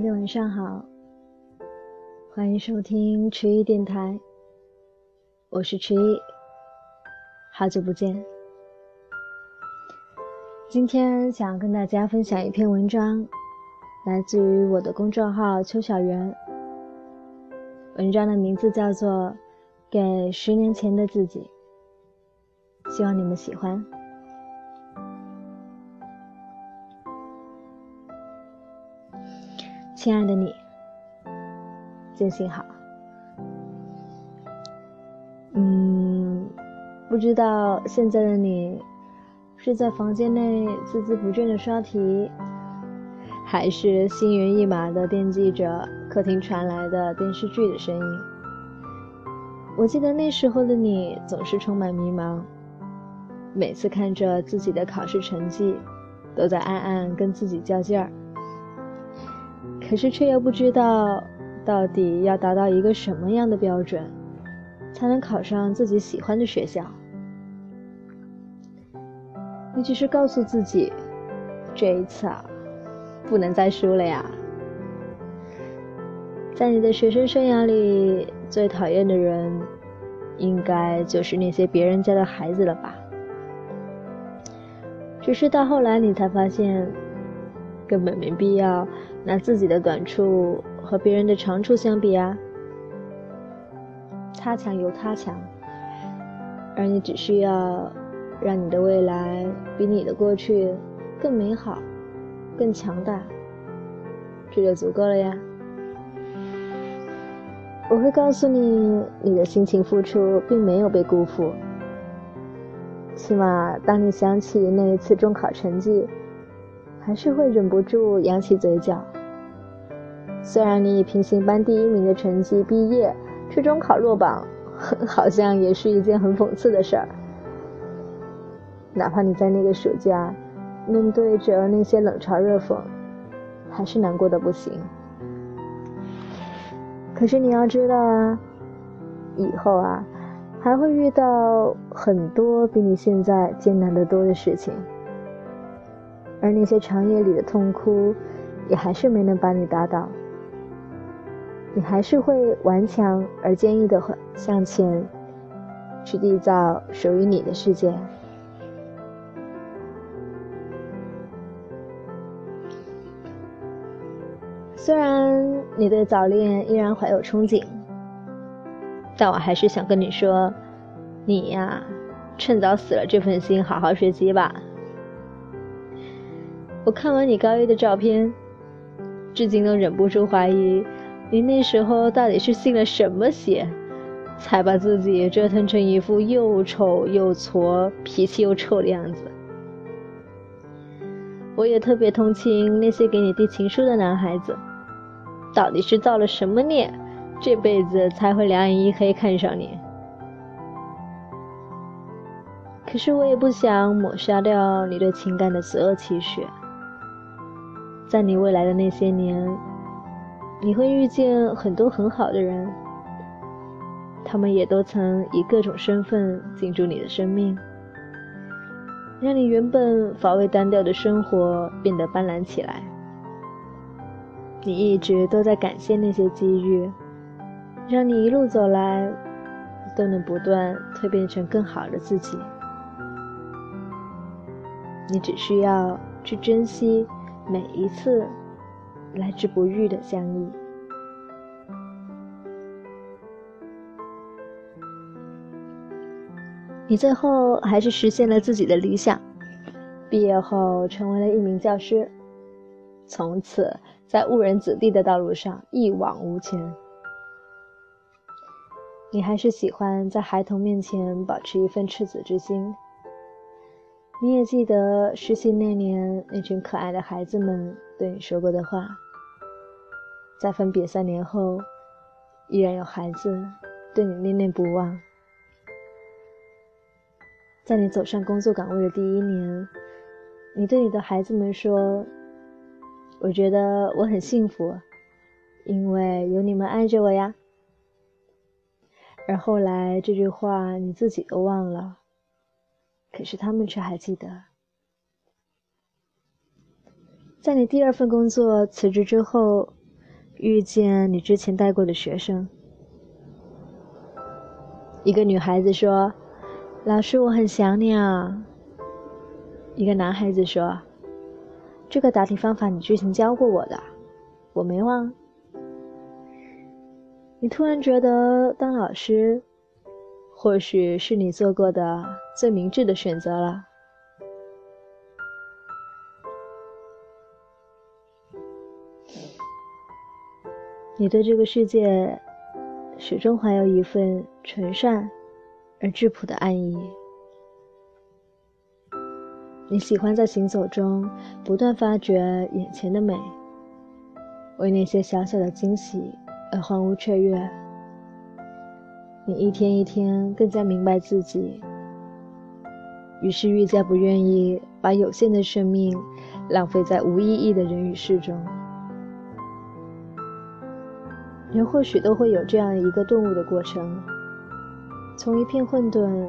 大家晚上好，欢迎收听迟一电台，我是迟一，好久不见。今天想跟大家分享一篇文章，来自于我的公众号邱小媛。文章的名字叫做《给十年前的自己》，希望你们喜欢。亲爱的你，真心好。嗯，不知道现在的你是在房间内孜孜不倦的刷题，还是心猿意马的惦记着客厅传来的电视剧的声音？我记得那时候的你总是充满迷茫，每次看着自己的考试成绩，都在暗暗跟自己较劲儿。可是却又不知道，到底要达到一个什么样的标准，才能考上自己喜欢的学校？你只是告诉自己，这一次啊，不能再输了呀。在你的学生生涯里，最讨厌的人，应该就是那些别人家的孩子了吧？只是到后来，你才发现，根本没必要。拿自己的短处和别人的长处相比啊，他强由他强，而你只需要让你的未来比你的过去更美好、更强大，这就足够了呀。我会告诉你，你的辛勤付出并没有被辜负。起码当你想起那一次中考成绩。还是会忍不住扬起嘴角。虽然你以平行班第一名的成绩毕业，初中考落榜，好像也是一件很讽刺的事儿。哪怕你在那个暑假，面对着那些冷嘲热讽，还是难过的不行。可是你要知道啊，以后啊，还会遇到很多比你现在艰难得多的事情。而那些长夜里的痛哭，也还是没能把你打倒。你还是会顽强而坚毅的向前，去缔造属于你的世界。虽然你对早恋依然怀有憧憬，但我还是想跟你说，你呀，趁早死了这份心，好好学习吧。我看完你高一的照片，至今都忍不住怀疑，你那时候到底是信了什么邪，才把自己折腾成一副又丑又矬、脾气又臭的样子。我也特别同情那些给你递情书的男孩子，到底是造了什么孽，这辈子才会两眼一黑看上你？可是我也不想抹杀掉你对情感的所有期许。在你未来的那些年，你会遇见很多很好的人，他们也都曾以各种身份进驻你的生命，让你原本乏味单调的生活变得斑斓起来。你一直都在感谢那些机遇，让你一路走来都能不断蜕变成更好的自己。你只需要去珍惜。每一次来之不易的相遇，你最后还是实现了自己的理想，毕业后成为了一名教师，从此在误人子弟的道路上一往无前。你还是喜欢在孩童面前保持一份赤子之心。你也记得实习那年那群可爱的孩子们对你说过的话，在分别三年后，依然有孩子对你念念不忘。在你走上工作岗位的第一年，你对你的孩子们说：“我觉得我很幸福，因为有你们爱着我呀。”而后来这句话你自己都忘了。可是他们却还记得，在你第二份工作辞职之后，遇见你之前带过的学生。一个女孩子说：“老师，我很想你啊。”一个男孩子说：“这个答题方法你之前教过我的，我没忘。”你突然觉得当老师，或许是你做过的最明智的选择了。你对这个世界始终怀有一份纯善而质朴的爱意。你喜欢在行走中不断发掘眼前的美，为那些小小的惊喜而欢呼雀跃。你一天一天更加明白自己，于是愈加不愿意把有限的生命浪费在无意义的人与事中。人或许都会有这样一个顿悟的过程，从一片混沌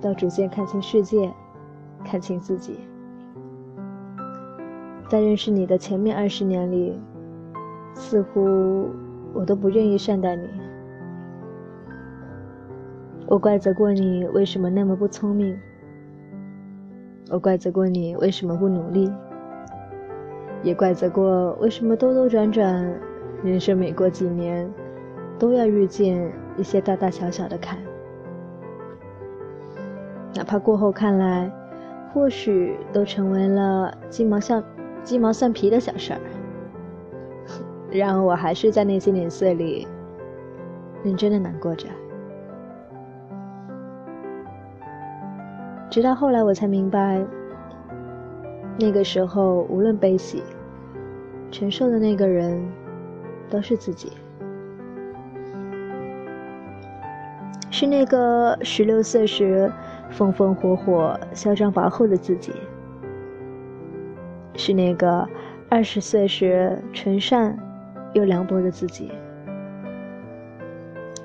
到逐渐看清世界，看清自己。在认识你的前面二十年里，似乎我都不愿意善待你。我怪责过你为什么那么不聪明，我怪责过你为什么不努力，也怪责过为什么兜兜转转。人生每过几年，都要遇见一些大大小小的坎，哪怕过后看来，或许都成为了鸡毛蒜鸡毛蒜皮的小事儿，然而我还是在那些年岁里，认真的难过着。直到后来，我才明白，那个时候无论悲喜，承受的那个人。都是自己，是那个十六岁时风风火火、嚣张跋扈的自己，是那个二十岁时纯善又凉薄的自己，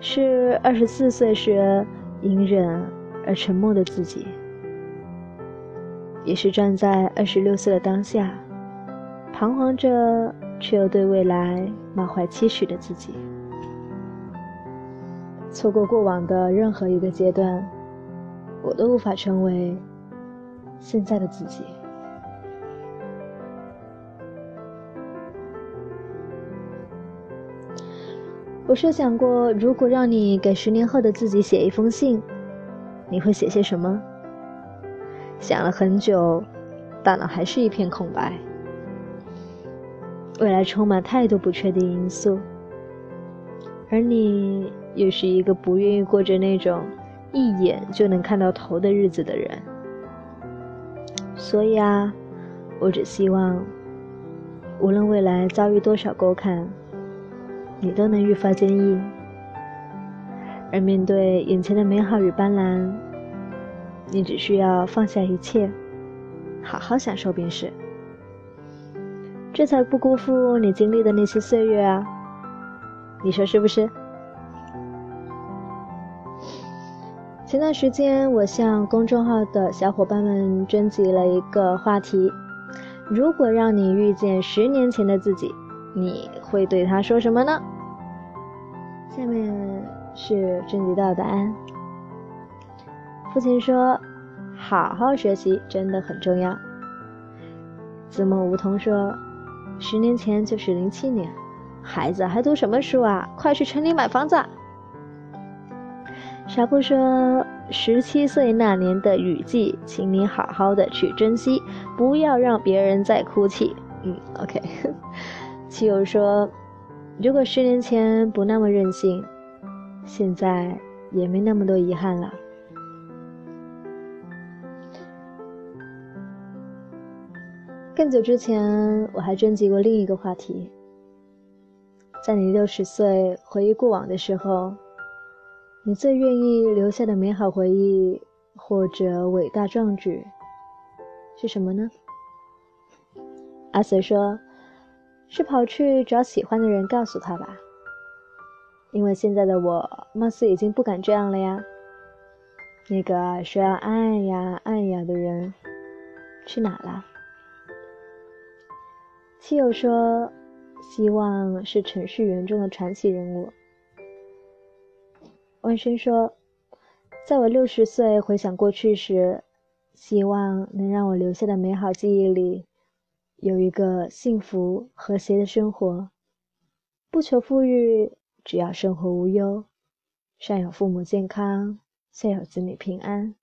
是二十四岁时隐忍而沉默的自己，也是站在二十六岁的当下，彷徨着。却又对未来满怀期许的自己，错过过往的任何一个阶段，我都无法成为现在的自己。我设想过，如果让你给十年后的自己写一封信，你会写些什么？想了很久，大脑还是一片空白。未来充满太多不确定因素，而你又是一个不愿意过着那种一眼就能看到头的日子的人，所以啊，我只希望，无论未来遭遇多少沟坎，你都能愈发坚毅，而面对眼前的美好与斑斓，你只需要放下一切，好好享受便是。这才不辜负你经历的那些岁月啊！你说是不是？前段时间，我向公众号的小伙伴们征集了一个话题：如果让你遇见十年前的自己，你会对他说什么呢？下面是征集到的答案。父亲说：“好好学习真的很重要。”子墨梧桐说。十年前就是零七年，孩子还读什么书啊？快去城里买房子。傻布说：“十七岁那年的雨季，请你好好的去珍惜，不要让别人再哭泣。”嗯，OK。七友说：“如果十年前不那么任性，现在也没那么多遗憾了。”更久之前，我还征集过另一个话题：在你六十岁回忆过往的时候，你最愿意留下的美好回忆或者伟大壮举是什么呢？阿水说：“是跑去找喜欢的人告诉他吧，因为现在的我貌似已经不敢这样了呀。那个说要爱呀爱呀的人去哪了？”亲友说：“希望是程序员中的传奇人物。万生说，在我六十岁回想过去时，希望能让我留下的美好记忆里，有一个幸福和谐的生活，不求富裕，只要生活无忧，上有父母健康，下有子女平安，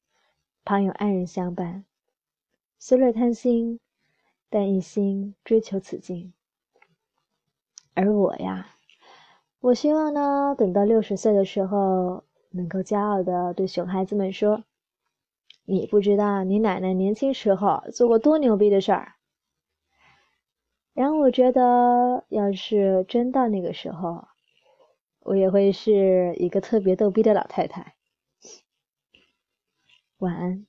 旁有爱人相伴。虽略贪心，但一心追求此境。而我呀，我希望呢，等到六十岁的时候，能够骄傲的对熊孩子们说：“你不知道你奶奶年轻时候做过多牛逼的事儿。”然后我觉得，要是真到那个时候，我也会是一个特别逗逼的老太太。晚安。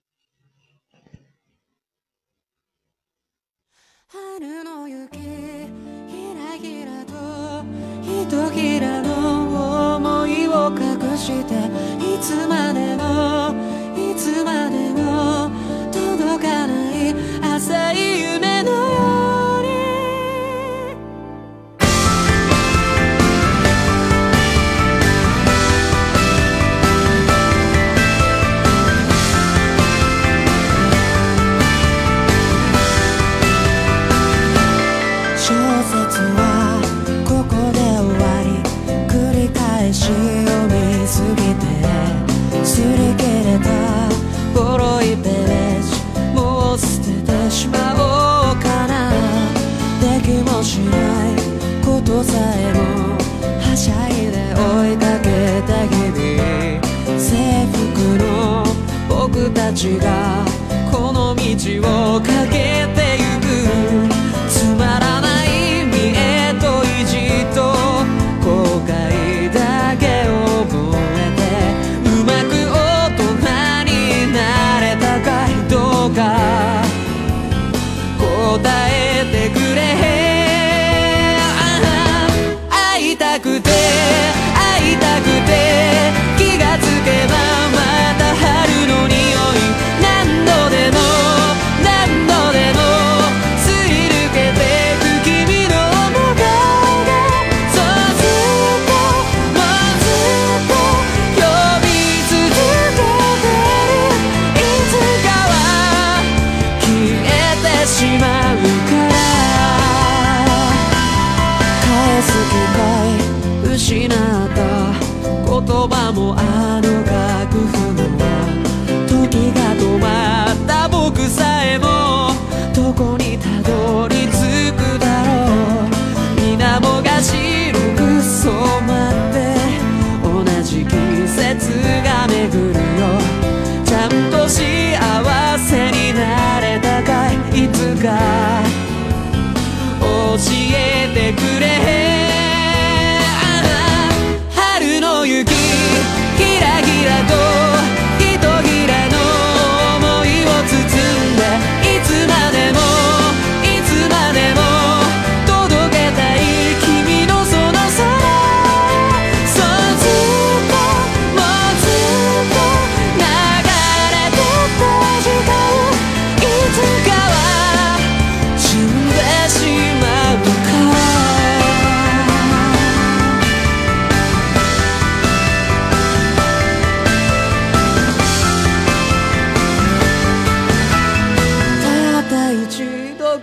chegar. こにたど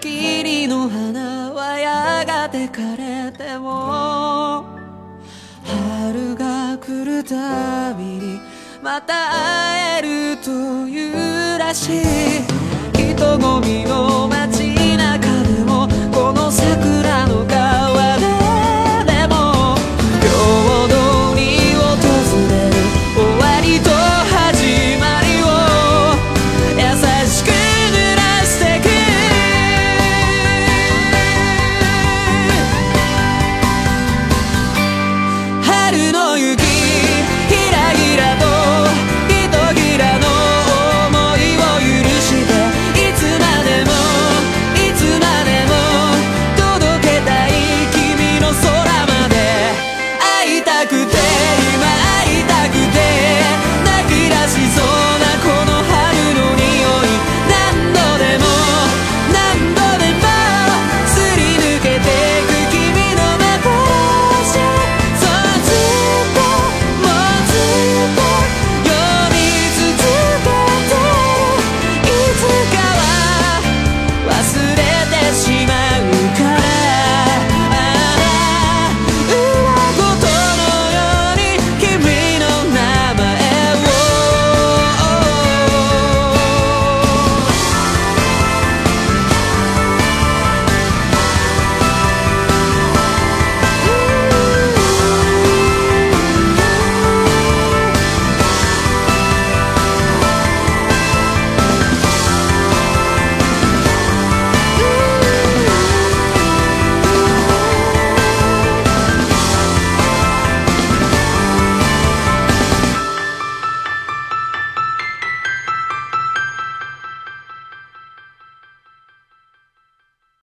霧の花はやがて枯れても春が来るたびにまた会えるというらしい。人混みの街中でもこの桜の香り